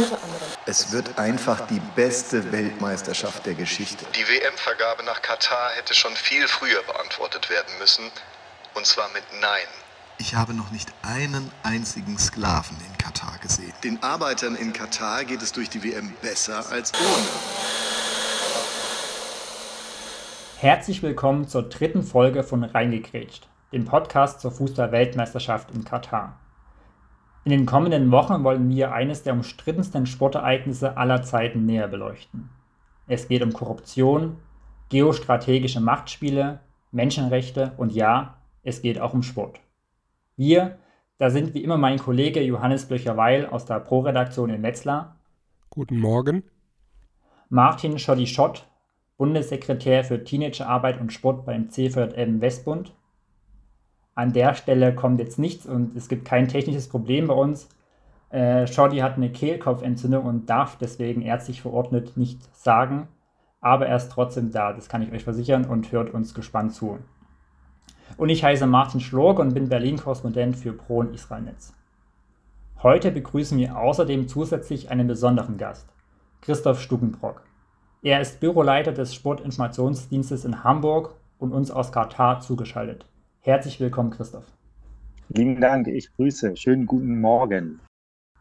Unter anderem. Es wird einfach die beste Weltmeisterschaft der Geschichte. Die WM-Vergabe nach Katar hätte schon viel früher beantwortet werden müssen. Und zwar mit Nein. Ich habe noch nicht einen einzigen Sklaven in Katar gesehen. Den Arbeitern in Katar geht es durch die WM besser als ohne. Herzlich willkommen zur dritten Folge von Reingekrätscht, dem Podcast zur Fußball-Weltmeisterschaft in Katar. In den kommenden Wochen wollen wir eines der umstrittensten Sportereignisse aller Zeiten näher beleuchten. Es geht um Korruption, geostrategische Machtspiele, Menschenrechte und ja, es geht auch um Sport. Wir, da sind wie immer mein Kollege Johannes Blöcher-Weil aus der Pro-Redaktion in Wetzlar. Guten Morgen. Martin Schotti-Schott, Bundessekretär für Teenagerarbeit und Sport beim CVM Westbund. An der Stelle kommt jetzt nichts und es gibt kein technisches Problem bei uns. Äh, Shorty hat eine Kehlkopfentzündung und darf deswegen ärztlich verordnet nicht sagen, aber er ist trotzdem da, das kann ich euch versichern und hört uns gespannt zu. Und ich heiße Martin Schlork und bin Berlin-Korrespondent für Pro und Israelnetz. Heute begrüßen wir außerdem zusätzlich einen besonderen Gast, Christoph Stuckenbrock. Er ist Büroleiter des Sportinformationsdienstes in Hamburg und uns aus Katar zugeschaltet. Herzlich willkommen, Christoph. Lieben Dank, ich grüße. Schönen guten Morgen.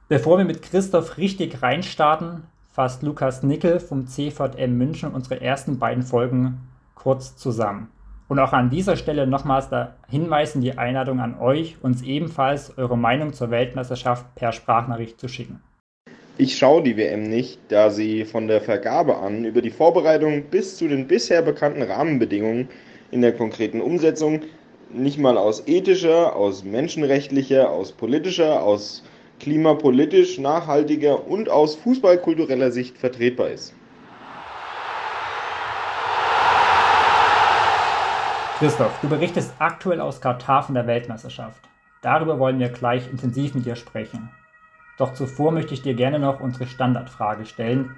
Bevor wir mit Christoph richtig reinstarten, fasst Lukas Nickel vom CVM München unsere ersten beiden Folgen kurz zusammen. Und auch an dieser Stelle nochmals der Hinweis in die Einladung an euch, uns ebenfalls eure Meinung zur Weltmeisterschaft per Sprachnachricht zu schicken. Ich schaue die WM nicht, da sie von der Vergabe an über die Vorbereitung bis zu den bisher bekannten Rahmenbedingungen in der konkreten Umsetzung nicht mal aus ethischer, aus menschenrechtlicher, aus politischer, aus klimapolitisch nachhaltiger und aus fußballkultureller Sicht vertretbar ist. Christoph, du berichtest aktuell aus Katar von der Weltmeisterschaft. Darüber wollen wir gleich intensiv mit dir sprechen. Doch zuvor möchte ich dir gerne noch unsere Standardfrage stellen,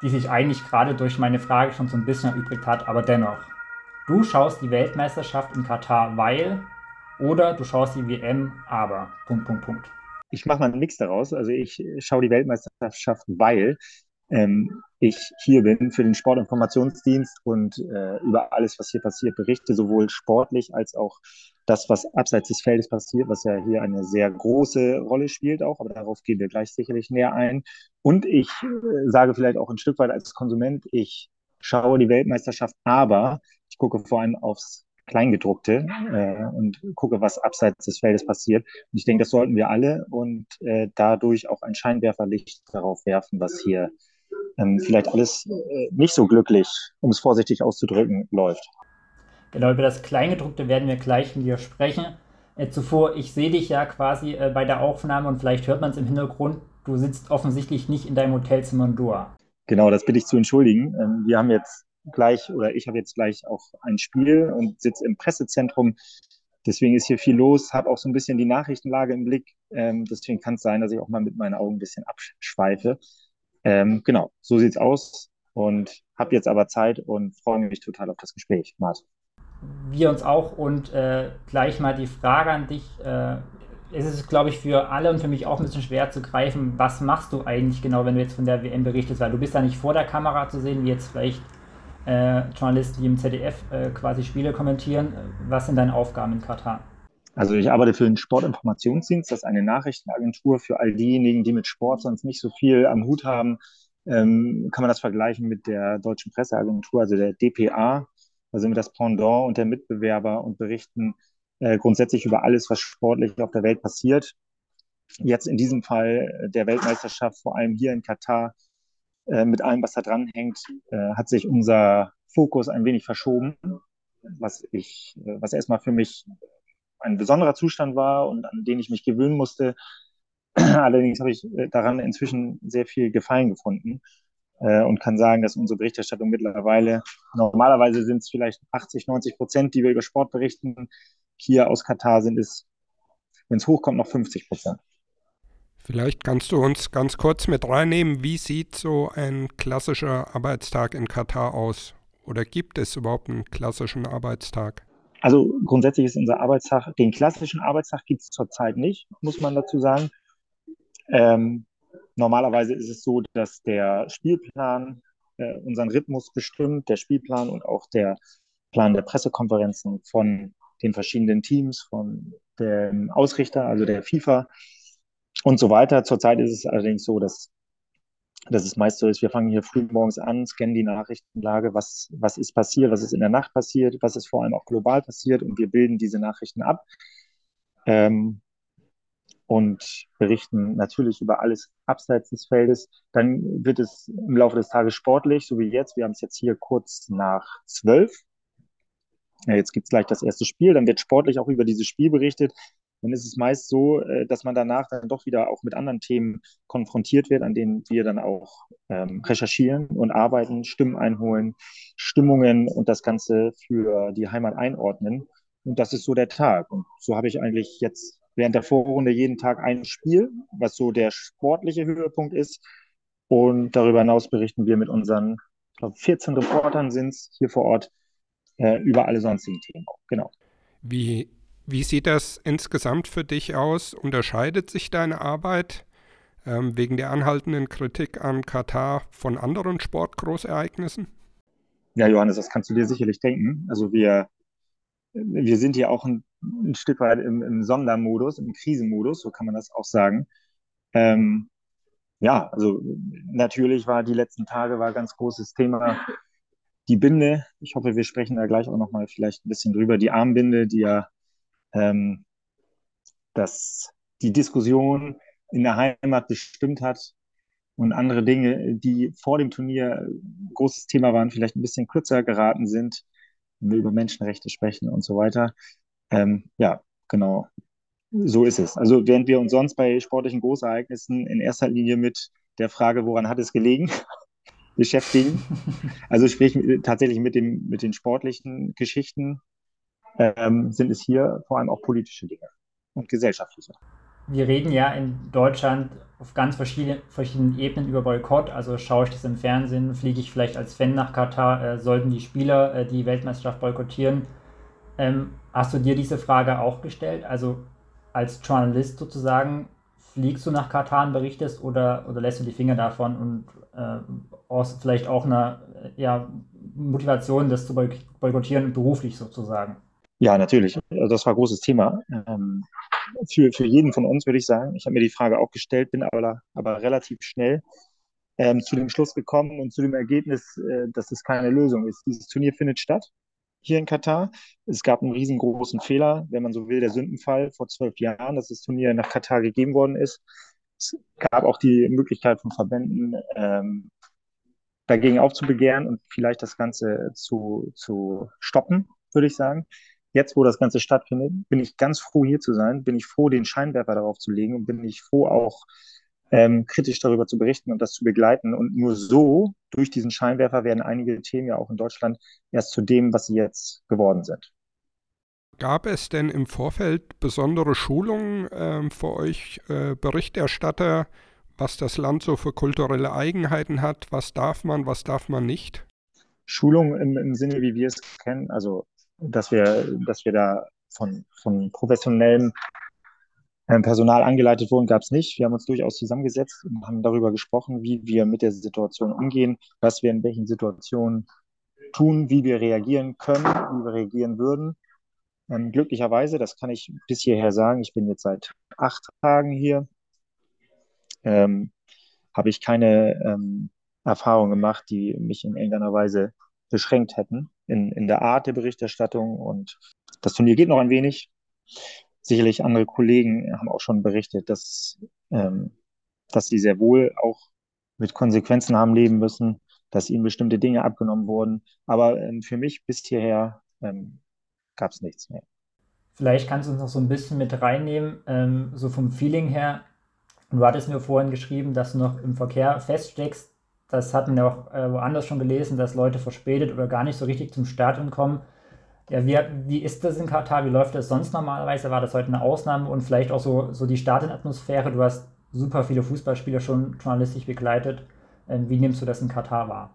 die sich eigentlich gerade durch meine Frage schon so ein bisschen erübrigt hat, aber dennoch. Du schaust die Weltmeisterschaft in Katar, weil oder du schaust die WM, aber. Punkt, Punkt, Punkt. Ich mache mal einen Mix daraus. Also ich schaue die Weltmeisterschaft, weil ähm, ich hier bin für den Sportinformationsdienst und äh, über alles, was hier passiert, berichte, sowohl sportlich als auch das, was abseits des Feldes passiert, was ja hier eine sehr große Rolle spielt auch, aber darauf gehen wir gleich sicherlich näher ein. Und ich äh, sage vielleicht auch ein Stück weit als Konsument, ich schaue die Weltmeisterschaft, aber ich gucke vor allem aufs Kleingedruckte äh, und gucke, was abseits des Feldes passiert. Und ich denke, das sollten wir alle und äh, dadurch auch ein Scheinwerferlicht darauf werfen, was hier ähm, vielleicht alles äh, nicht so glücklich, um es vorsichtig auszudrücken, läuft. Genau, über das Kleingedruckte werden wir gleich mit dir sprechen. Äh, zuvor, ich sehe dich ja quasi äh, bei der Aufnahme und vielleicht hört man es im Hintergrund, du sitzt offensichtlich nicht in deinem Hotelzimmer in Doha. Genau, das bitte ich zu entschuldigen. Ähm, wir haben jetzt gleich oder ich habe jetzt gleich auch ein Spiel und sitze im Pressezentrum. Deswegen ist hier viel los, habe auch so ein bisschen die Nachrichtenlage im Blick. Ähm, deswegen kann es sein, dass ich auch mal mit meinen Augen ein bisschen abschweife. Ähm, genau, so sieht's aus und habe jetzt aber Zeit und freue mich total auf das Gespräch, Martin. Wir uns auch und äh, gleich mal die Frage an dich. Äh, es ist, glaube ich, für alle und für mich auch ein bisschen schwer zu greifen, was machst du eigentlich genau, wenn du jetzt von der WM berichtest, weil du bist da nicht vor der Kamera zu sehen, wie jetzt vielleicht äh, Journalisten, die im ZDF äh, quasi Spiele kommentieren. Was sind deine Aufgaben in Katar? Also ich arbeite für den Sportinformationsdienst, das ist eine Nachrichtenagentur für all diejenigen, die mit Sport sonst nicht so viel am Hut haben. Ähm, kann man das vergleichen mit der deutschen Presseagentur, also der DPA. Da sind wir das Pendant und der Mitbewerber und berichten äh, grundsätzlich über alles, was sportlich auf der Welt passiert. Jetzt in diesem Fall der Weltmeisterschaft, vor allem hier in Katar, äh, mit allem, was da dran hängt, äh, hat sich unser Fokus ein wenig verschoben, was ich, äh, was erstmal für mich ein besonderer Zustand war und an den ich mich gewöhnen musste. Allerdings habe ich äh, daran inzwischen sehr viel Gefallen gefunden äh, und kann sagen, dass unsere Berichterstattung mittlerweile, normalerweise sind es vielleicht 80, 90 Prozent, die wir über Sport berichten. Hier aus Katar sind es, wenn es hochkommt, noch 50 Prozent. Vielleicht kannst du uns ganz kurz mit reinnehmen, wie sieht so ein klassischer Arbeitstag in Katar aus? Oder gibt es überhaupt einen klassischen Arbeitstag? Also grundsätzlich ist unser Arbeitstag, den klassischen Arbeitstag gibt es zurzeit nicht, muss man dazu sagen. Ähm, normalerweise ist es so, dass der Spielplan äh, unseren Rhythmus bestimmt, der Spielplan und auch der Plan der Pressekonferenzen von den verschiedenen Teams, von dem Ausrichter, also der FIFA und so weiter. Zurzeit ist es allerdings so, dass, dass es meist so ist, wir fangen hier früh morgens an, scannen die Nachrichtenlage, was, was ist passiert, was ist in der Nacht passiert, was ist vor allem auch global passiert und wir bilden diese Nachrichten ab. Ähm, und berichten natürlich über alles abseits des Feldes. Dann wird es im Laufe des Tages sportlich, so wie jetzt. Wir haben es jetzt hier kurz nach zwölf. Jetzt gibt es gleich das erste Spiel. Dann wird sportlich auch über dieses Spiel berichtet. Dann ist es meist so, äh, dass man danach dann doch wieder auch mit anderen Themen konfrontiert wird, an denen wir dann auch ähm, recherchieren und arbeiten, Stimmen einholen, Stimmungen und das Ganze für die Heimat einordnen. Und das ist so der Tag. Und so habe ich eigentlich jetzt während der Vorrunde jeden Tag ein Spiel, was so der sportliche Höhepunkt ist. Und darüber hinaus berichten wir mit unseren, ich glaube, 14 Reportern sind es hier vor Ort äh, über alle sonstigen Themen. Genau. Wie, wie sieht das insgesamt für dich aus? Unterscheidet sich deine Arbeit ähm, wegen der anhaltenden Kritik an Katar von anderen Sportgroßereignissen? Ja, Johannes, das kannst du dir sicherlich denken. Also wir, wir sind hier auch ein ein Stück weit im, im Sondermodus, im Krisenmodus, so kann man das auch sagen. Ähm, ja, also natürlich war die letzten Tage war ganz großes Thema die Binde. Ich hoffe, wir sprechen da gleich auch nochmal vielleicht ein bisschen drüber. Die Armbinde, die ja ähm, das, die Diskussion in der Heimat bestimmt hat und andere Dinge, die vor dem Turnier großes Thema waren, vielleicht ein bisschen kürzer geraten sind, wenn wir über Menschenrechte sprechen und so weiter. Ähm, ja, genau. So ist es. Also während wir uns sonst bei sportlichen Großereignissen in erster Linie mit der Frage, woran hat es gelegen, beschäftigen. Also sprich tatsächlich mit, dem, mit den sportlichen Geschichten ähm, sind es hier vor allem auch politische Dinge und gesellschaftliche. Wir reden ja in Deutschland auf ganz verschiedene, verschiedenen Ebenen über Boykott. Also schaue ich das im Fernsehen, fliege ich vielleicht als Fan nach Katar, äh, sollten die Spieler äh, die Weltmeisterschaft boykottieren. Ähm, hast du dir diese Frage auch gestellt? Also als Journalist sozusagen, fliegst du nach Katar und berichtest oder, oder lässt du die Finger davon und äh, aus vielleicht auch eine ja, Motivation, das zu boykottieren, beruflich sozusagen? Ja, natürlich. Also das war ein großes Thema. Ähm, für, für jeden von uns würde ich sagen. Ich habe mir die Frage auch gestellt, bin aber, aber relativ schnell ähm, zu dem Schluss gekommen und zu dem Ergebnis, äh, dass es keine Lösung ist. Dieses Turnier findet statt hier in Katar. Es gab einen riesengroßen Fehler, wenn man so will, der Sündenfall vor zwölf Jahren, dass das Turnier nach Katar gegeben worden ist. Es gab auch die Möglichkeit von Verbänden, ähm, dagegen aufzubegehren und vielleicht das Ganze zu, zu stoppen, würde ich sagen. Jetzt, wo das Ganze stattfindet, bin ich ganz froh, hier zu sein, bin ich froh, den Scheinwerfer darauf zu legen und bin ich froh, auch ähm, kritisch darüber zu berichten und das zu begleiten. Und nur so, durch diesen Scheinwerfer, werden einige Themen ja auch in Deutschland erst zu dem, was sie jetzt geworden sind. Gab es denn im Vorfeld besondere Schulungen äh, für euch äh, Berichterstatter, was das Land so für kulturelle Eigenheiten hat? Was darf man, was darf man nicht? Schulungen im, im Sinne, wie wir es kennen, also dass wir, dass wir da von, von professionellem ähm, Personal angeleitet wurden, gab es nicht. Wir haben uns durchaus zusammengesetzt und haben darüber gesprochen, wie wir mit der Situation umgehen, was wir in welchen Situationen tun, wie wir reagieren können, wie wir reagieren würden. Ähm, glücklicherweise, das kann ich bis hierher sagen, ich bin jetzt seit acht Tagen hier, ähm, habe ich keine ähm, Erfahrungen gemacht, die mich in irgendeiner Weise beschränkt hätten in, in der Art der Berichterstattung. Und das Turnier geht noch ein wenig sicherlich andere Kollegen haben auch schon berichtet, dass, ähm, dass sie sehr wohl auch mit Konsequenzen haben leben müssen, dass ihnen bestimmte Dinge abgenommen wurden. Aber ähm, für mich bis hierher ähm, gab es nichts mehr. Vielleicht kannst du uns noch so ein bisschen mit reinnehmen, ähm, so vom Feeling her. Du hattest mir vorhin geschrieben, dass du noch im Verkehr feststeckst. Das hatten wir auch äh, woanders schon gelesen, dass Leute verspätet oder gar nicht so richtig zum Start kommen. Ja, wie, wie ist das in Katar? Wie läuft das sonst normalerweise? War das heute eine Ausnahme und vielleicht auch so, so die Stadionatmosphäre? Du hast super viele Fußballspieler schon journalistisch begleitet. Ähm, wie nimmst du das in Katar wahr?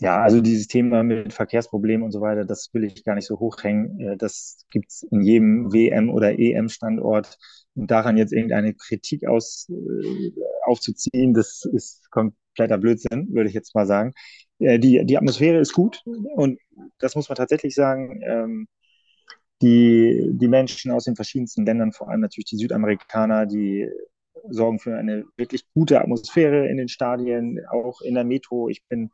Ja, also dieses Thema mit Verkehrsproblemen und so weiter, das will ich gar nicht so hochhängen. Äh, das gibt's in jedem WM- oder EM-Standort. Und daran jetzt irgendeine Kritik aus, äh, aufzuziehen, das ist kompletter Blödsinn, würde ich jetzt mal sagen. Äh, die, die Atmosphäre ist gut und das muss man tatsächlich sagen. Ähm, die, die Menschen aus den verschiedensten Ländern, vor allem natürlich die Südamerikaner, die sorgen für eine wirklich gute Atmosphäre in den Stadien, auch in der Metro. Ich bin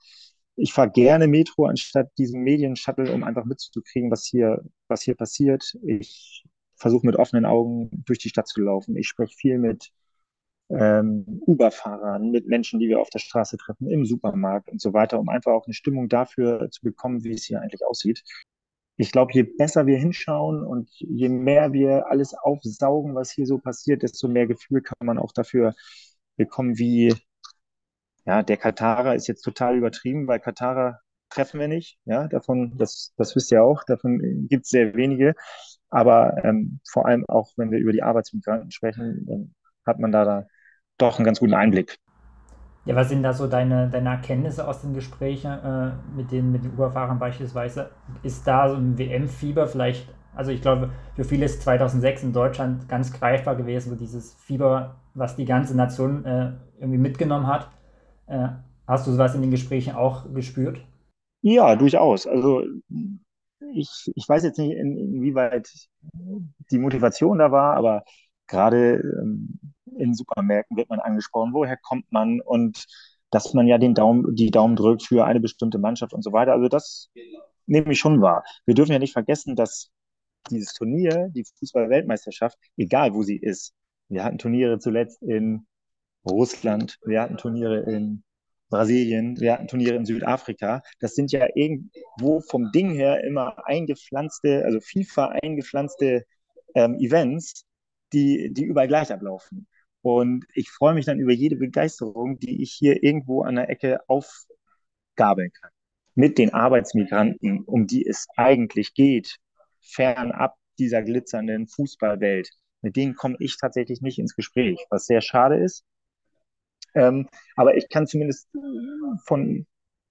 ich fahre gerne Metro anstatt diesem Medienshuttle, um einfach mitzukriegen, was hier, was hier passiert. Ich versuche mit offenen Augen durch die Stadt zu laufen. Ich spreche viel mit ähm, Uber-Fahrern, mit Menschen, die wir auf der Straße treffen, im Supermarkt und so weiter, um einfach auch eine Stimmung dafür zu bekommen, wie es hier eigentlich aussieht. Ich glaube, je besser wir hinschauen und je mehr wir alles aufsaugen, was hier so passiert, desto mehr Gefühl kann man auch dafür bekommen, wie, ja, der Katarer ist jetzt total übertrieben, weil Katarer treffen wir nicht. Ja, davon, das, das wisst ihr auch, davon gibt es sehr wenige. Aber ähm, vor allem auch, wenn wir über die Arbeitsmigranten sprechen, dann hat man da, da doch einen ganz guten Einblick. Ja, was sind da so deine, deine Erkenntnisse aus den Gesprächen äh, mit, den, mit den Uberfahrern beispielsweise? Ist da so ein WM-Fieber vielleicht, also ich glaube, für viele ist 2006 in Deutschland ganz greifbar gewesen, so dieses Fieber, was die ganze Nation äh, irgendwie mitgenommen hat. Äh, hast du sowas in den Gesprächen auch gespürt? Ja, durchaus. Also ich, ich weiß jetzt nicht, in, inwieweit die Motivation da war, aber gerade ähm, in Supermärkten wird man angesprochen, woher kommt man und dass man ja den Daumen, die Daumen drückt für eine bestimmte Mannschaft und so weiter. Also das nehme ich schon wahr. Wir dürfen ja nicht vergessen, dass dieses Turnier, die Fußball-Weltmeisterschaft, egal wo sie ist, wir hatten Turniere zuletzt in Russland, wir hatten Turniere in Brasilien, wir hatten Turniere in Südafrika. Das sind ja irgendwo vom Ding her immer eingepflanzte, also FIFA eingepflanzte ähm, Events, die, die überall gleich ablaufen. Und ich freue mich dann über jede Begeisterung, die ich hier irgendwo an der Ecke aufgabeln kann. Mit den Arbeitsmigranten, um die es eigentlich geht, fernab dieser glitzernden Fußballwelt. Mit denen komme ich tatsächlich nicht ins Gespräch, was sehr schade ist. Ähm, aber ich kann zumindest von,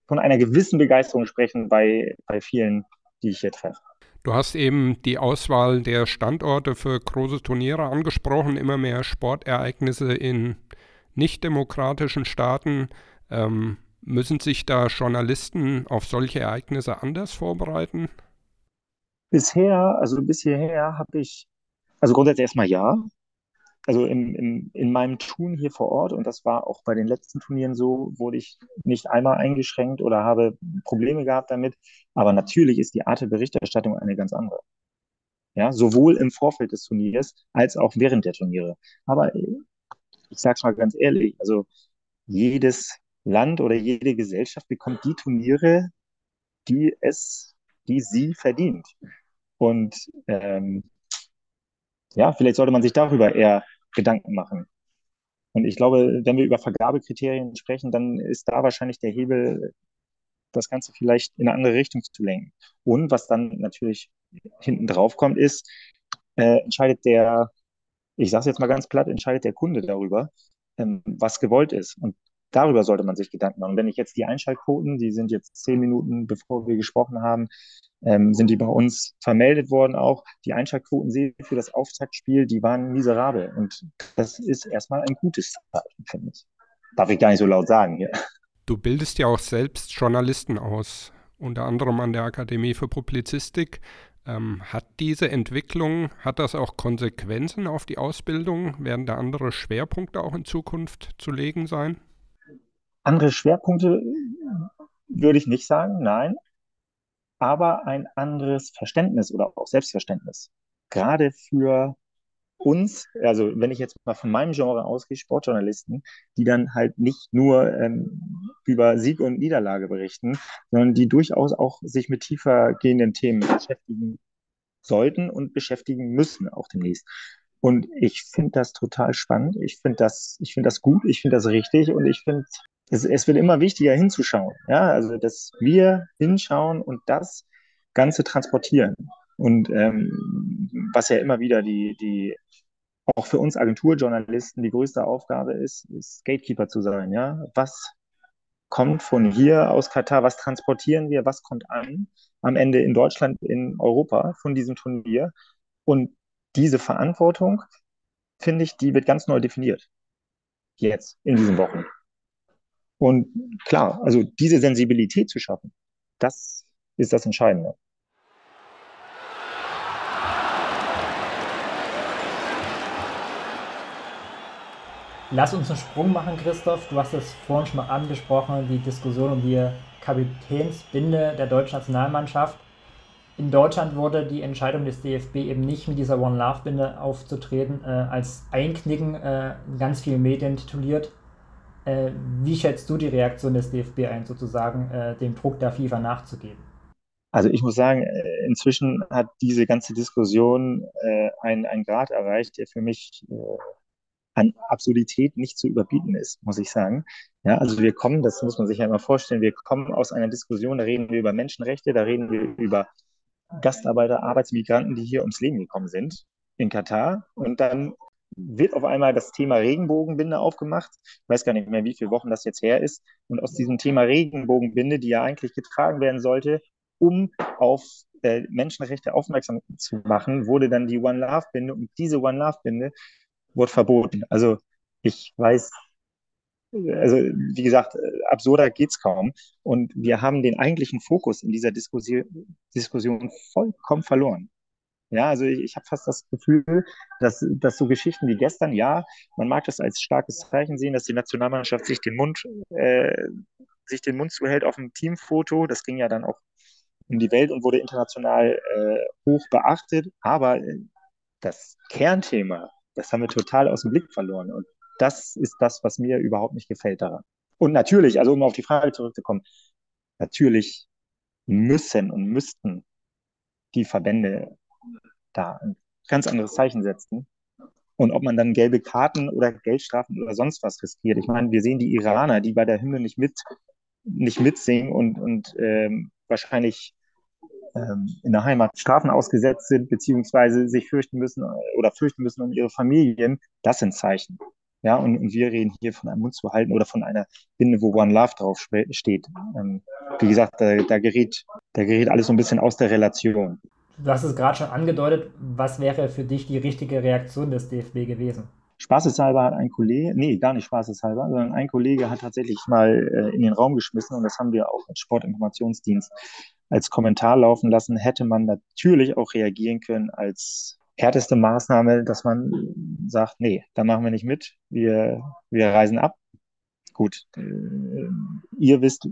von einer gewissen Begeisterung sprechen bei, bei vielen, die ich hier treffe. Du hast eben die Auswahl der Standorte für große Turniere angesprochen, immer mehr Sportereignisse in nicht-demokratischen Staaten. Ähm, müssen sich da Journalisten auf solche Ereignisse anders vorbereiten? Bisher, also bis hierher habe ich, also grundsätzlich erstmal ja also im, im, in meinem Tun hier vor Ort, und das war auch bei den letzten Turnieren so, wurde ich nicht einmal eingeschränkt oder habe Probleme gehabt damit. Aber natürlich ist die Art der Berichterstattung eine ganz andere. Ja, sowohl im Vorfeld des Turniers als auch während der Turniere. Aber ich sag's mal ganz ehrlich, also jedes Land oder jede Gesellschaft bekommt die Turniere, die es, die sie verdient. Und ähm, ja, vielleicht sollte man sich darüber eher Gedanken machen. Und ich glaube, wenn wir über Vergabekriterien sprechen, dann ist da wahrscheinlich der Hebel, das Ganze vielleicht in eine andere Richtung zu lenken. Und was dann natürlich hinten drauf kommt, ist, äh, entscheidet der, ich sage es jetzt mal ganz platt, entscheidet der Kunde darüber, ähm, was gewollt ist. Und darüber sollte man sich Gedanken machen. Wenn ich jetzt die Einschaltquoten, die sind jetzt zehn Minuten, bevor wir gesprochen haben, ähm, sind die bei uns vermeldet worden auch. Die Einschaltquoten für das Auftaktspiel, die waren miserabel. Und das ist erstmal ein gutes Zeichen, finde ich. Darf ich gar nicht so laut sagen hier. Du bildest ja auch selbst Journalisten aus, unter anderem an der Akademie für Publizistik. Ähm, hat diese Entwicklung, hat das auch Konsequenzen auf die Ausbildung? Werden da andere Schwerpunkte auch in Zukunft zu legen sein? Andere Schwerpunkte würde ich nicht sagen, nein aber ein anderes Verständnis oder auch Selbstverständnis. Gerade für uns, also wenn ich jetzt mal von meinem Genre ausgehe, Sportjournalisten, die dann halt nicht nur ähm, über Sieg und Niederlage berichten, sondern die durchaus auch sich mit tiefer gehenden Themen beschäftigen sollten und beschäftigen müssen auch demnächst. Und ich finde das total spannend. Ich finde das, ich finde das gut. Ich finde das richtig. Und ich finde es, es wird immer wichtiger hinzuschauen. Ja, also dass wir hinschauen und das Ganze transportieren. Und ähm, was ja immer wieder die, die auch für uns Agenturjournalisten die größte Aufgabe ist, ist Gatekeeper zu sein. Ja, was kommt von hier aus Katar, was transportieren wir, was kommt an, am Ende in Deutschland, in Europa von diesem Turnier. Und diese Verantwortung, finde ich, die wird ganz neu definiert. Jetzt, in diesen Wochen. Und klar, also diese Sensibilität zu schaffen, das ist das Entscheidende. Lass uns einen Sprung machen, Christoph. Du hast es vorhin schon mal angesprochen, die Diskussion um die Kapitänsbinde der deutschen Nationalmannschaft. In Deutschland wurde die Entscheidung des DFB eben nicht mit dieser One Love Binde aufzutreten, äh, als Einknicken äh, ganz viele Medien tituliert. Äh, wie schätzt du die Reaktion des DFB ein, sozusagen äh, dem Druck der FIFA nachzugeben? Also ich muss sagen, äh, inzwischen hat diese ganze Diskussion äh, einen, einen Grad erreicht, der für mich an Absurdität nicht zu überbieten ist, muss ich sagen. Ja, also wir kommen, das muss man sich ja immer vorstellen, wir kommen aus einer Diskussion, da reden wir über Menschenrechte, da reden wir über Gastarbeiter, Arbeitsmigranten, die hier ums Leben gekommen sind in Katar. Und dann wird auf einmal das Thema Regenbogenbinde aufgemacht. Ich weiß gar nicht mehr, wie viele Wochen das jetzt her ist. Und aus diesem Thema Regenbogenbinde, die ja eigentlich getragen werden sollte, um auf äh, Menschenrechte aufmerksam zu machen, wurde dann die One Love Binde. Und diese One Love Binde wurde verboten. Also ich weiß, also wie gesagt, absurder geht's kaum. Und wir haben den eigentlichen Fokus in dieser Diskussion, Diskussion vollkommen verloren. Ja, also ich, ich habe fast das Gefühl, dass, dass so Geschichten wie gestern, ja, man mag das als starkes Zeichen sehen, dass die Nationalmannschaft sich den Mund, äh, sich den Mund zuhält auf dem Teamfoto. Das ging ja dann auch um die Welt und wurde international äh, hoch beachtet. Aber das Kernthema das haben wir total aus dem Blick verloren. Und das ist das, was mir überhaupt nicht gefällt daran. Und natürlich, also um auf die Frage zurückzukommen, natürlich müssen und müssten die Verbände da ein ganz anderes Zeichen setzen. Und ob man dann gelbe Karten oder Geldstrafen oder sonst was riskiert. Ich meine, wir sehen die Iraner, die bei der Hymne nicht mit, nicht mitsingen und, und ähm, wahrscheinlich ähm, in der Heimat Strafen ausgesetzt sind, beziehungsweise sich fürchten müssen äh, oder fürchten müssen um ihre Familien, das sind Zeichen. Ja, und, und wir reden hier von einem Mund zu halten oder von einer Binde, wo One Love drauf steht. Ähm, wie gesagt, da, da, gerät, da gerät alles so ein bisschen aus der Relation. Du hast es gerade schon angedeutet. Was wäre für dich die richtige Reaktion des DFB gewesen? Spaßeshalber hat ein Kollege, nee, gar nicht spaßeshalber, sondern ein Kollege hat tatsächlich mal äh, in den Raum geschmissen und das haben wir auch als Sportinformationsdienst als Kommentar laufen lassen, hätte man natürlich auch reagieren können als härteste Maßnahme, dass man sagt, nee, da machen wir nicht mit, wir, wir reisen ab. Gut, äh, ihr wisst,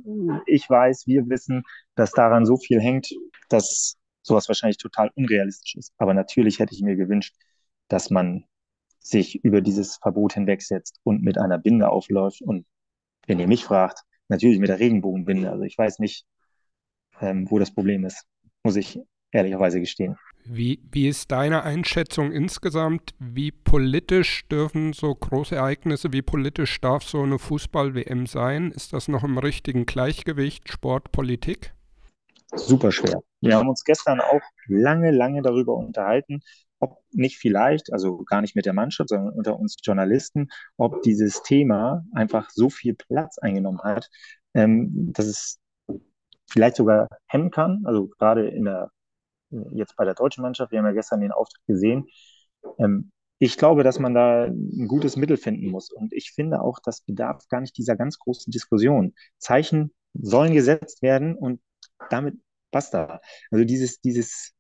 ich weiß, wir wissen, dass daran so viel hängt, dass sowas wahrscheinlich total unrealistisch ist. Aber natürlich hätte ich mir gewünscht, dass man sich über dieses Verbot hinwegsetzt und mit einer Binde aufläuft. Und wenn ihr mich fragt, natürlich mit der Regenbogenbinde. Also ich weiß nicht, ähm, wo das Problem ist, muss ich ehrlicherweise gestehen. Wie, wie ist deine Einschätzung insgesamt? Wie politisch dürfen so große Ereignisse, wie politisch darf so eine Fußball-WM sein? Ist das noch im richtigen Gleichgewicht Sport, Politik? Super schwer. Wir haben uns gestern auch lange, lange darüber unterhalten, ob nicht vielleicht, also gar nicht mit der Mannschaft, sondern unter uns Journalisten, ob dieses Thema einfach so viel Platz eingenommen hat, ähm, dass es vielleicht sogar hemmen kann. Also gerade in der, jetzt bei der deutschen Mannschaft, wir haben ja gestern den Auftritt gesehen. Ähm, ich glaube, dass man da ein gutes Mittel finden muss. Und ich finde auch, das bedarf gar nicht dieser ganz großen Diskussion. Zeichen sollen gesetzt werden und damit basta. Also dieses, dieses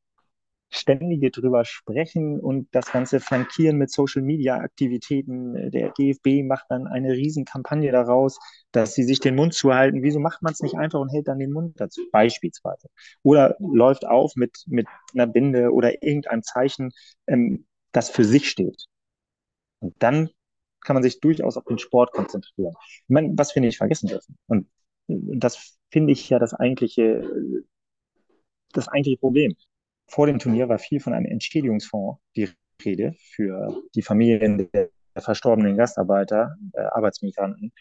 ständige drüber sprechen und das Ganze flankieren mit Social Media Aktivitäten. Der DFB macht dann eine Riesenkampagne daraus, dass sie sich den Mund zuhalten. Wieso macht man es nicht einfach und hält dann den Mund dazu, beispielsweise? Oder läuft auf mit, mit einer Binde oder irgendeinem Zeichen, ähm, das für sich steht. Und dann kann man sich durchaus auf den Sport konzentrieren. Ich meine, was wir nicht vergessen dürfen. Und das finde ich ja das eigentliche, das eigentliche Problem vor dem Turnier war viel von einem Entschädigungsfonds die Rede für die Familien der verstorbenen Gastarbeiter, äh, Arbeitsmigranten.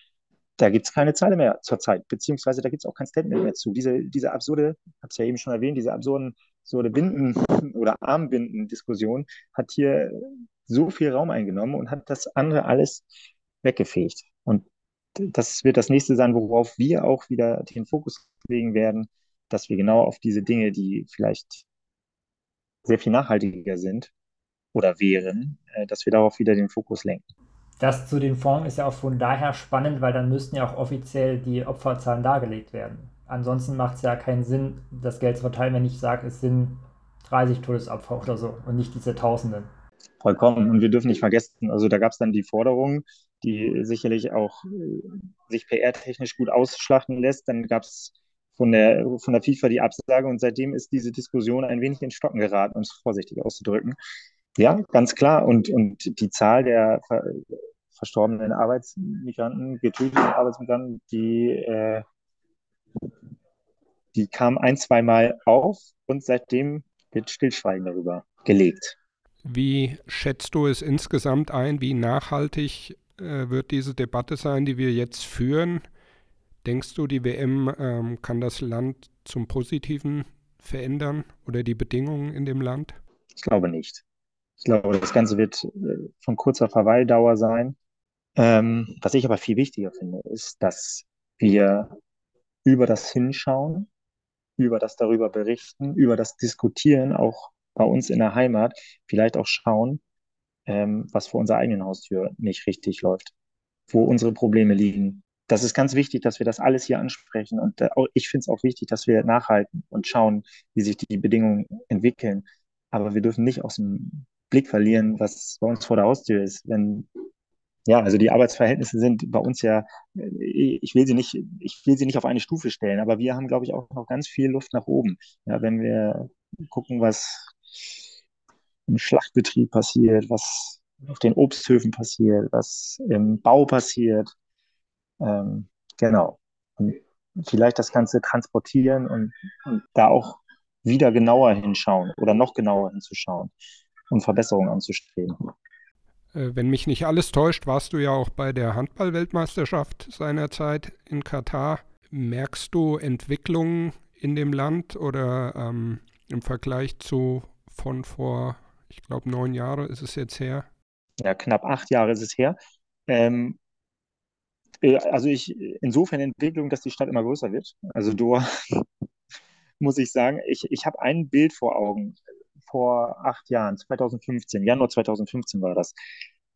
Da gibt es keine Zeile mehr zurzeit, beziehungsweise da gibt es auch kein Statement mehr zu. Diese, diese absurde, ich habe es ja eben schon erwähnt, diese absurden absurde Binden- oder Armbinden-Diskussion hat hier so viel Raum eingenommen und hat das andere alles weggefegt. Und das wird das nächste sein, worauf wir auch wieder den Fokus legen werden, dass wir genau auf diese Dinge, die vielleicht sehr viel nachhaltiger sind oder wären, äh, dass wir darauf wieder den Fokus lenken. Das zu den Fonds ist ja auch von daher spannend, weil dann müssten ja auch offiziell die Opferzahlen dargelegt werden. Ansonsten macht es ja keinen Sinn, das Geld zu verteilen, wenn ich sage, es sind 30 Todesopfer oder so und nicht diese Tausenden. Vollkommen. Und wir dürfen nicht vergessen, also da gab es dann die Forderung, die sicherlich auch äh, sich PR-technisch gut ausschlachten lässt. Dann gab es von der, von der FIFA die Absage und seitdem ist diese Diskussion ein wenig in Stocken geraten, um es vorsichtig auszudrücken. Ja, ganz klar. Und, und die Zahl der ver verstorbenen Arbeitsmigranten, getöteten Arbeitsmigranten, die, äh, die kam ein, zweimal auf und seitdem wird Stillschweigen darüber gelegt. Wie schätzt du es insgesamt ein? Wie nachhaltig wird diese Debatte sein, die wir jetzt führen? Denkst du, die WM ähm, kann das Land zum Positiven verändern oder die Bedingungen in dem Land? Ich glaube nicht. Ich glaube, das Ganze wird äh, von kurzer Verweildauer sein. Ähm, was ich aber viel wichtiger finde, ist, dass wir über das Hinschauen, über das darüber berichten, über das Diskutieren, auch bei uns in der Heimat, vielleicht auch schauen, ähm, was vor unserer eigenen Haustür nicht richtig läuft, wo unsere Probleme liegen. Das ist ganz wichtig, dass wir das alles hier ansprechen. Und äh, ich finde es auch wichtig, dass wir nachhalten und schauen, wie sich die Bedingungen entwickeln. Aber wir dürfen nicht aus dem Blick verlieren, was bei uns vor der Haustür ist. Wenn ja, also die Arbeitsverhältnisse sind bei uns ja, äh, ich will sie nicht, ich will sie nicht auf eine Stufe stellen, aber wir haben, glaube ich, auch noch ganz viel Luft nach oben. Ja, wenn wir gucken, was im Schlachtbetrieb passiert, was auf den Obsthöfen passiert, was im Bau passiert. Ähm, genau. Und vielleicht das Ganze transportieren und, und da auch wieder genauer hinschauen oder noch genauer hinzuschauen und Verbesserungen anzustreben. Äh, wenn mich nicht alles täuscht, warst du ja auch bei der Handball-Weltmeisterschaft seinerzeit in Katar. Merkst du Entwicklungen in dem Land oder ähm, im Vergleich zu von vor, ich glaube, neun Jahren ist es jetzt her? Ja, knapp acht Jahre ist es her. Ähm, äh, also ich insofern Entwicklung, dass die Stadt immer größer wird. Also Doha muss ich sagen, ich, ich habe ein Bild vor Augen vor acht Jahren, 2015, Januar 2015 war das,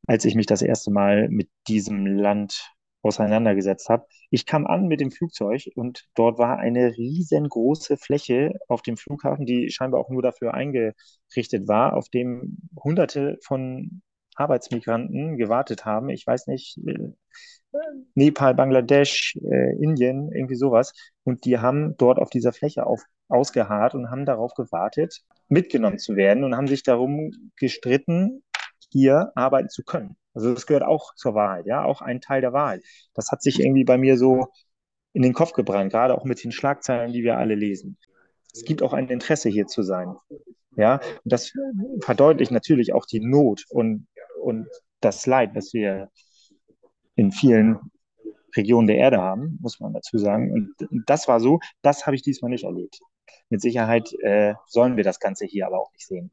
als ich mich das erste Mal mit diesem Land auseinandergesetzt habe. Ich kam an mit dem Flugzeug und dort war eine riesengroße Fläche auf dem Flughafen, die scheinbar auch nur dafür eingerichtet war, auf dem Hunderte von Arbeitsmigranten gewartet haben. Ich weiß nicht, äh, Nepal, Bangladesch, äh, Indien, irgendwie sowas. Und die haben dort auf dieser Fläche auf, ausgeharrt und haben darauf gewartet, mitgenommen zu werden und haben sich darum gestritten, hier arbeiten zu können. Also das gehört auch zur Wahrheit, ja, auch ein Teil der Wahrheit. Das hat sich irgendwie bei mir so in den Kopf gebrannt, gerade auch mit den Schlagzeilen, die wir alle lesen. Es gibt auch ein Interesse hier zu sein. Ja, und das verdeutlicht natürlich auch die Not und, und das Leid, was wir in vielen Regionen der Erde haben, muss man dazu sagen. Und das war so, das habe ich diesmal nicht erlebt. Mit Sicherheit äh, sollen wir das Ganze hier aber auch nicht sehen.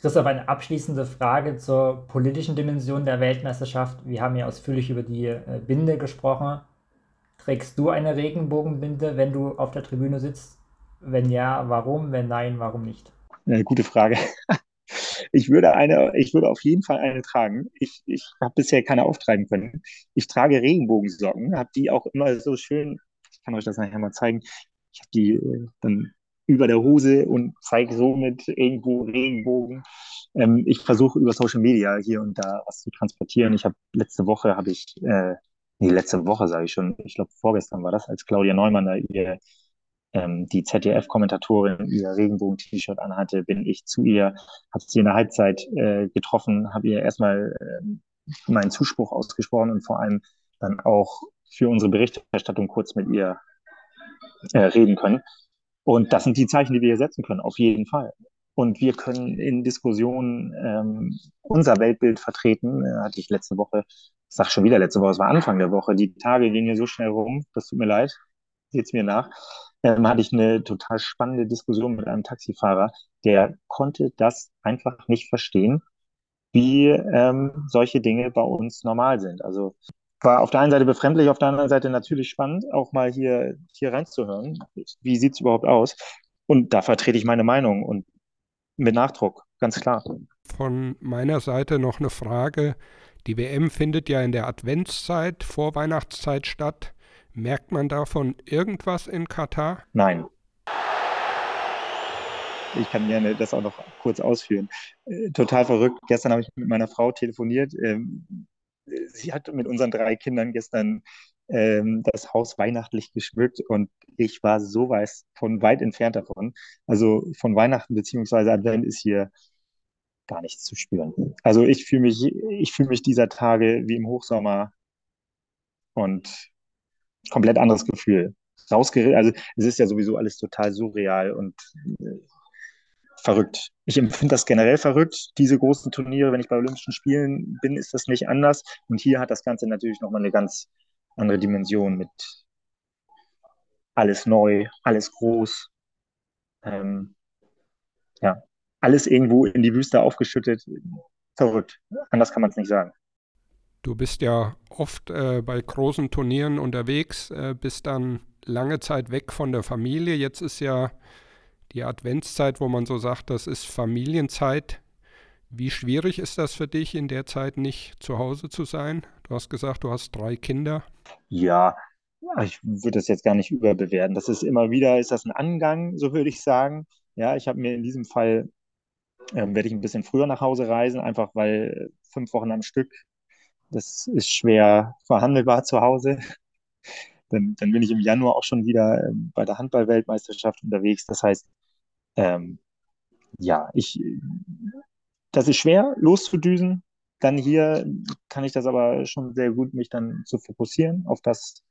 Christoph, eine abschließende Frage zur politischen Dimension der Weltmeisterschaft. Wir haben ja ausführlich über die äh, Binde gesprochen. Trägst du eine Regenbogenbinde, wenn du auf der Tribüne sitzt? Wenn ja, warum? Wenn nein, warum nicht? Eine gute Frage. Ich würde eine, ich würde auf jeden Fall eine tragen. Ich, ich habe bisher keine auftreiben können. Ich trage Regenbogensocken, habe die auch immer so schön, ich kann euch das nachher mal zeigen. Ich habe die äh, dann über der Hose und zeige somit irgendwo Regenbogen. Ähm, ich versuche über Social Media hier und da was zu transportieren. Ich habe letzte Woche habe ich, äh, nee, letzte Woche sage ich schon, ich glaube vorgestern war das, als Claudia Neumann da ihr ähm, die ZDF-Kommentatorin ihr Regenbogen-T-Shirt anhatte, bin ich zu ihr, habe sie in der Halbzeit äh, getroffen, habe ihr erstmal äh, meinen Zuspruch ausgesprochen und vor allem dann auch für unsere Berichterstattung kurz mit ihr äh, reden können. Und das sind die Zeichen, die wir hier setzen können, auf jeden Fall. Und wir können in Diskussionen ähm, unser Weltbild vertreten. Äh, hatte ich letzte Woche, ich sag schon wieder letzte Woche, es war Anfang der Woche. Die Tage gehen hier so schnell rum, das tut mir leid, seht's mir nach ähm, hatte ich eine total spannende Diskussion mit einem Taxifahrer, der konnte das einfach nicht verstehen, wie ähm, solche Dinge bei uns normal sind. Also war auf der einen Seite befremdlich, auf der anderen Seite natürlich spannend, auch mal hier, hier reinzuhören. Wie sieht es überhaupt aus? Und da vertrete ich meine Meinung und mit Nachdruck, ganz klar. Von meiner Seite noch eine Frage. Die WM findet ja in der Adventszeit, Vorweihnachtszeit statt. Merkt man davon irgendwas in Katar? Nein. Ich kann gerne das auch noch kurz ausführen. Äh, total verrückt. Gestern habe ich mit meiner Frau telefoniert. Sie hat mit unseren drei Kindern gestern ähm, das Haus weihnachtlich geschmückt und ich war so weiß von weit entfernt davon. Also von Weihnachten beziehungsweise Advent ist hier gar nichts zu spüren. Also ich fühle mich, ich fühle mich dieser Tage wie im Hochsommer und komplett anderes Gefühl. Rausgerissen, also es ist ja sowieso alles total surreal und äh, verrückt. Ich empfinde das generell verrückt. Diese großen Turniere, wenn ich bei Olympischen Spielen bin, ist das nicht anders. Und hier hat das Ganze natürlich nochmal eine ganz andere Dimension mit alles neu, alles groß. Ähm, ja, alles irgendwo in die Wüste aufgeschüttet. Verrückt. Anders kann man es nicht sagen. Du bist ja oft äh, bei großen Turnieren unterwegs, äh, bist dann lange Zeit weg von der Familie. Jetzt ist ja die Adventszeit, wo man so sagt, das ist Familienzeit. Wie schwierig ist das für dich, in der Zeit nicht zu Hause zu sein? Du hast gesagt, du hast drei Kinder. Ja, ich würde das jetzt gar nicht überbewerten. Das ist immer wieder, ist das ein Angang, so würde ich sagen. Ja, ich habe mir in diesem Fall, ähm, werde ich ein bisschen früher nach Hause reisen, einfach weil fünf Wochen am Stück, das ist schwer verhandelbar zu Hause. Dann, dann bin ich im Januar auch schon wieder ähm, bei der Handball-Weltmeisterschaft unterwegs. Das heißt, ähm, ja, ich, das ist schwer loszudüsen. Dann hier kann ich das aber schon sehr gut, mich dann zu fokussieren auf das,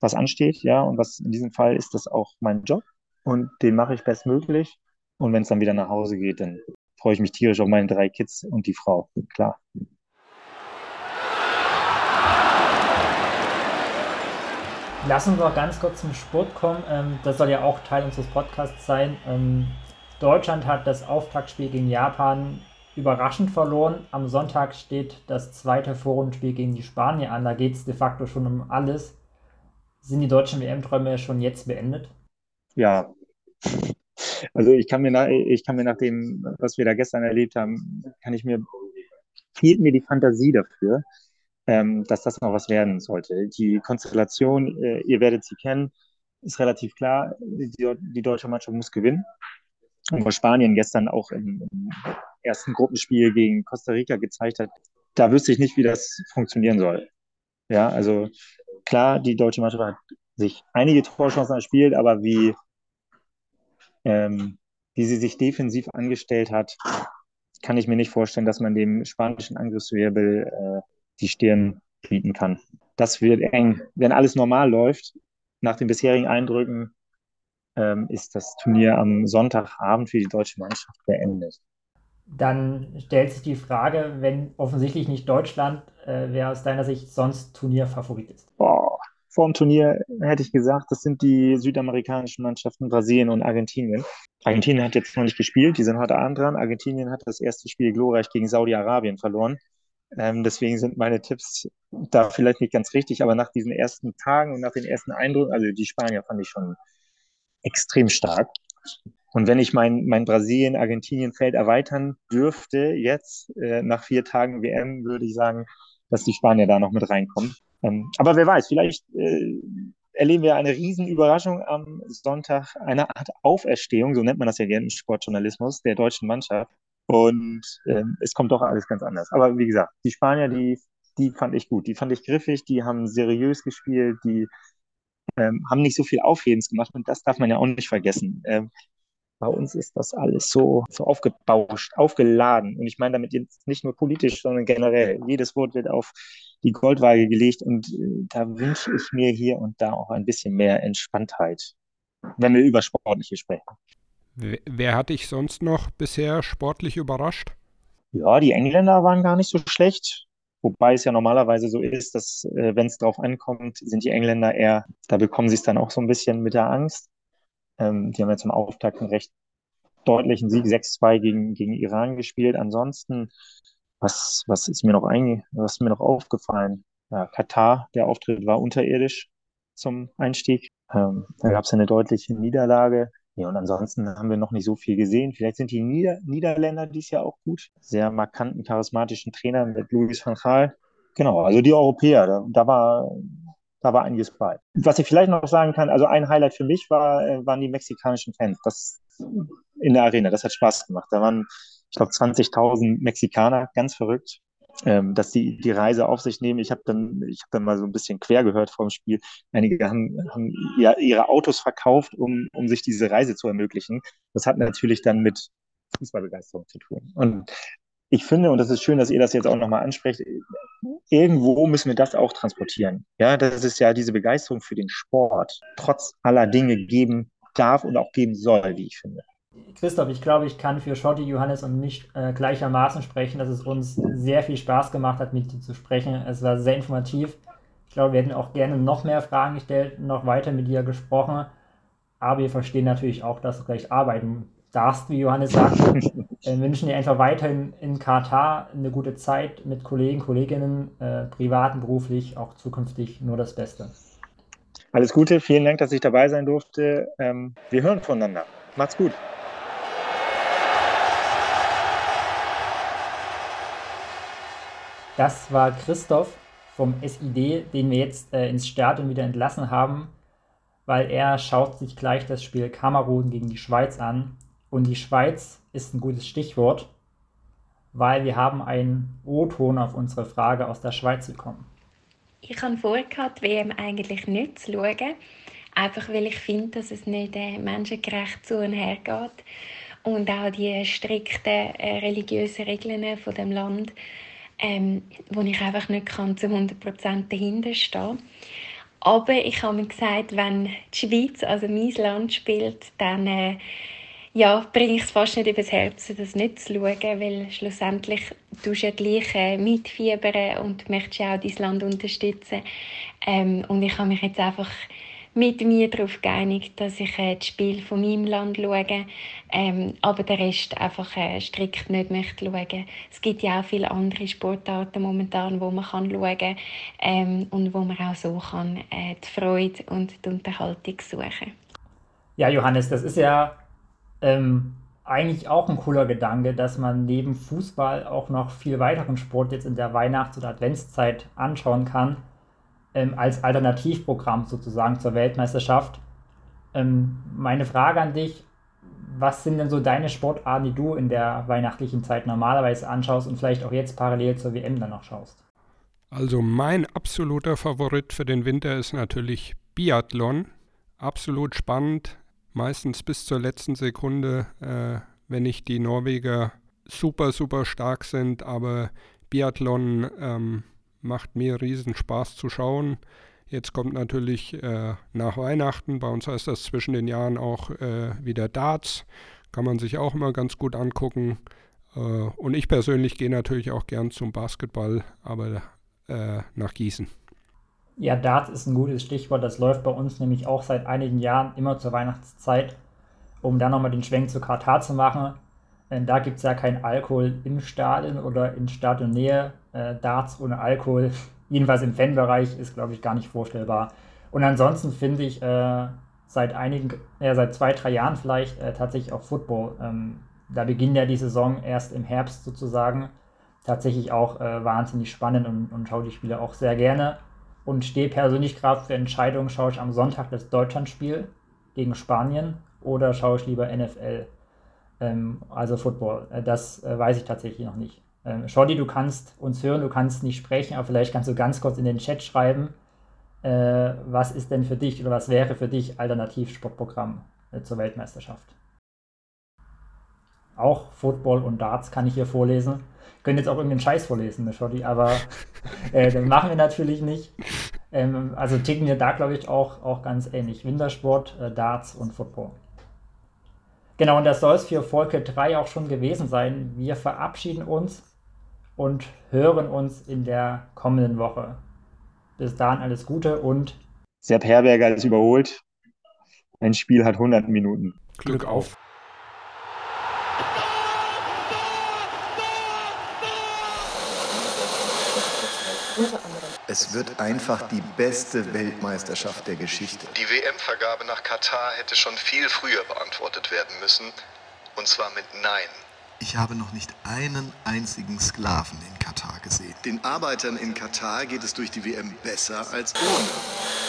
was ansteht, ja. Und was in diesem Fall ist das auch mein Job und den mache ich bestmöglich. Und wenn es dann wieder nach Hause geht, dann freue ich mich tierisch auf meine drei Kids und die Frau, klar. Lassen wir ganz kurz zum Sport kommen. Ähm, das soll ja auch Teil unseres Podcasts sein. Ähm, Deutschland hat das Auftaktspiel gegen Japan überraschend verloren. Am Sonntag steht das zweite Vorrundenspiel gegen die Spanier an. Da geht es de facto schon um alles. Sind die deutschen WM-Träume schon jetzt beendet? Ja. Also ich kann mir nach, ich kann mir nach dem, was wir da gestern erlebt haben, kann ich mir, fehlt mir die Fantasie dafür, ähm, dass das noch was werden sollte. Die Konstellation, äh, ihr werdet sie kennen, ist relativ klar. Die, die deutsche Mannschaft muss gewinnen. Und was Spanien gestern auch im, im, ersten Gruppenspiel gegen Costa Rica gezeigt hat, da wüsste ich nicht, wie das funktionieren soll. Ja, also klar, die deutsche Mannschaft hat sich einige Torchancen erspielt, aber wie, ähm, wie sie sich defensiv angestellt hat, kann ich mir nicht vorstellen, dass man dem spanischen Angriffswirbel äh, die Stirn bieten kann. Das wird eng. Wenn alles normal läuft, nach den bisherigen Eindrücken, ähm, ist das Turnier am Sonntagabend für die deutsche Mannschaft beendet. Dann stellt sich die Frage, wenn offensichtlich nicht Deutschland, äh, wer aus deiner Sicht sonst Turnierfavorit ist. Boah, vor dem Turnier hätte ich gesagt, das sind die südamerikanischen Mannschaften Brasilien und Argentinien. Argentinien hat jetzt noch nicht gespielt, die sind heute Abend dran. Argentinien hat das erste Spiel glorreich gegen Saudi-Arabien verloren. Ähm, deswegen sind meine Tipps da vielleicht nicht ganz richtig, aber nach diesen ersten Tagen und nach den ersten Eindrücken, also die Spanier fand ich schon extrem stark. Und wenn ich mein, mein Brasilien-Argentinien-Feld erweitern dürfte, jetzt äh, nach vier Tagen WM, würde ich sagen, dass die Spanier da noch mit reinkommen. Ähm, aber wer weiß, vielleicht äh, erleben wir eine Riesenüberraschung am Sonntag, eine Art Auferstehung, so nennt man das ja gerne im Sportjournalismus, der deutschen Mannschaft. Und ähm, es kommt doch alles ganz anders. Aber wie gesagt, die Spanier, die, die fand ich gut. Die fand ich griffig, die haben seriös gespielt, die ähm, haben nicht so viel Aufhebens gemacht. Und das darf man ja auch nicht vergessen. Ähm, bei uns ist das alles so, so aufgebauscht, aufgeladen. Und ich meine damit jetzt nicht nur politisch, sondern generell. Jedes Wort wird auf die Goldwaage gelegt und äh, da wünsche ich mir hier und da auch ein bisschen mehr Entspanntheit, wenn wir über Sportliche sprechen. Wer hat dich sonst noch bisher sportlich überrascht? Ja, die Engländer waren gar nicht so schlecht. Wobei es ja normalerweise so ist, dass äh, wenn es drauf ankommt, sind die Engländer eher, da bekommen sie es dann auch so ein bisschen mit der Angst. Ähm, die haben ja zum Auftakt einen recht deutlichen Sieg 6-2 gegen, gegen Iran gespielt. Ansonsten, was, was ist mir noch einge was mir noch aufgefallen? Ja, Katar, der Auftritt war unterirdisch zum Einstieg. Ähm, da gab es eine deutliche Niederlage. Ja, und ansonsten haben wir noch nicht so viel gesehen. Vielleicht sind die Nieder Niederländer dies Jahr auch gut. Sehr markanten, charismatischen Trainer mit Louis van Gaal. Genau, also die Europäer, da, da war da war einiges bei. Was ich vielleicht noch sagen kann, also ein Highlight für mich war, äh, waren die mexikanischen Fans. Das in der Arena, das hat Spaß gemacht. Da waren, ich glaube, 20.000 Mexikaner, ganz verrückt ähm, dass die die Reise auf sich nehmen. Ich habe dann, ich dann mal so ein bisschen quer gehört vor dem Spiel. Einige haben, haben ja, ihre Autos verkauft, um, um sich diese Reise zu ermöglichen. Das hat natürlich dann mit Fußballbegeisterung zu tun. Und ich finde, und das ist schön, dass ihr das jetzt auch nochmal ansprecht, irgendwo müssen wir das auch transportieren. Ja, dass es ja diese Begeisterung für den Sport trotz aller Dinge geben darf und auch geben soll, wie ich finde. Christoph, ich glaube, ich kann für Schotti, Johannes und mich äh, gleichermaßen sprechen, dass es uns sehr viel Spaß gemacht hat, mit dir zu sprechen. Es war sehr informativ. Ich glaube, wir hätten auch gerne noch mehr Fragen gestellt, noch weiter mit dir gesprochen. Aber wir verstehen natürlich auch, dass du gleich arbeiten darfst, wie Johannes sagt. Wir wünschen dir einfach weiterhin in Katar eine gute Zeit mit Kollegen, Kolleginnen, äh, privat und beruflich, auch zukünftig nur das Beste. Alles Gute, vielen Dank, dass ich dabei sein durfte. Ähm, wir hören voneinander. Macht's gut. Das war Christoph vom SID, den wir jetzt äh, ins Stadion wieder entlassen haben, weil er schaut sich gleich das Spiel Kamerun gegen die Schweiz an. Und die Schweiz ist ein gutes Stichwort, weil wir haben einen O-Ton auf unsere Frage aus der Schweiz bekommen. Ich habe vorgehabt, WM eigentlich nicht zu schauen, einfach weil ich finde, dass es nicht äh, menschengerecht zu und her geht und auch die strikten äh, religiösen Regeln von dem Land ähm, wo ich einfach nicht kann zu 100% dahinter stehen aber ich habe mir gesagt, wenn die Schweiz, also mein Land, spielt, dann äh, ja, bringe ich es fast nicht übers Herz, das nicht zu schauen, weil schlussendlich tust du ja gleich äh, mitfiebern und möchtest ja auch dein Land unterstützen. Ähm, und ich habe mich jetzt einfach mit mir darauf geeinigt, dass ich äh, das Spiel von meinem Land schaue, ähm, aber den Rest einfach äh, strikt nicht möchte schauen. Es gibt ja auch viele andere Sportarten momentan, wo man kann schauen kann ähm, und wo man auch so kann äh, die Freude und die Unterhaltung suchen. Ja, Johannes, das ist ja ähm, eigentlich auch ein cooler Gedanke, dass man neben Fußball auch noch viel weiteren Sport jetzt in der Weihnachts- oder Adventszeit anschauen kann ähm, als Alternativprogramm sozusagen zur Weltmeisterschaft. Ähm, meine Frage an dich, was sind denn so deine Sportarten, die du in der weihnachtlichen Zeit normalerweise anschaust und vielleicht auch jetzt parallel zur WM dann noch schaust? Also mein absoluter Favorit für den Winter ist natürlich Biathlon. Absolut spannend, meistens bis zur letzten Sekunde, äh, wenn nicht die Norweger super, super stark sind, aber Biathlon ähm, macht mir riesen Spaß zu schauen. Jetzt kommt natürlich äh, nach Weihnachten, bei uns heißt das zwischen den Jahren auch äh, wieder Darts, kann man sich auch immer ganz gut angucken. Äh, und ich persönlich gehe natürlich auch gern zum Basketball, aber äh, nach Gießen. Ja, Darts ist ein gutes Stichwort. Das läuft bei uns nämlich auch seit einigen Jahren immer zur Weihnachtszeit, um dann nochmal den Schwenk zu Katar zu machen. Denn da gibt es ja keinen Alkohol im Stadion oder in Stadionnähe. Äh, Darts ohne Alkohol, jedenfalls im Fanbereich, ist, glaube ich, gar nicht vorstellbar. Und ansonsten finde ich äh, seit einigen, ja, seit zwei, drei Jahren vielleicht äh, tatsächlich auch Football. Ähm, da beginnt ja die Saison erst im Herbst sozusagen. Tatsächlich auch äh, wahnsinnig spannend und, und schaue die Spiele auch sehr gerne. Und stehe persönlich gerade für Entscheidungen, schaue ich am Sonntag das Deutschlandspiel gegen Spanien oder schaue ich lieber NFL. Ähm, also Football. Äh, das äh, weiß ich tatsächlich noch nicht. Ähm, Shorty, du kannst uns hören, du kannst nicht sprechen, aber vielleicht kannst du ganz kurz in den Chat schreiben, äh, was ist denn für dich oder was wäre für dich Alternativsportprogramm äh, zur Weltmeisterschaft? Auch Football und Darts kann ich hier vorlesen. Können jetzt auch irgendeinen Scheiß vorlesen, ne, Shorty, aber äh, das machen wir natürlich nicht. Ähm, also ticken wir da, glaube ich, auch, auch ganz ähnlich. Wintersport, äh, Darts und Football. Genau, und das soll es für Folge 3 auch schon gewesen sein. Wir verabschieden uns und hören uns in der kommenden Woche. Bis dahin alles Gute und Sepp Herberger ist überholt. Ein Spiel hat 100 Minuten. Glück auf. Es wird einfach die beste Weltmeisterschaft der Geschichte. Die WM-Vergabe nach Katar hätte schon viel früher beantwortet werden müssen. Und zwar mit Nein. Ich habe noch nicht einen einzigen Sklaven in Katar gesehen. Den Arbeitern in Katar geht es durch die WM besser als ohne.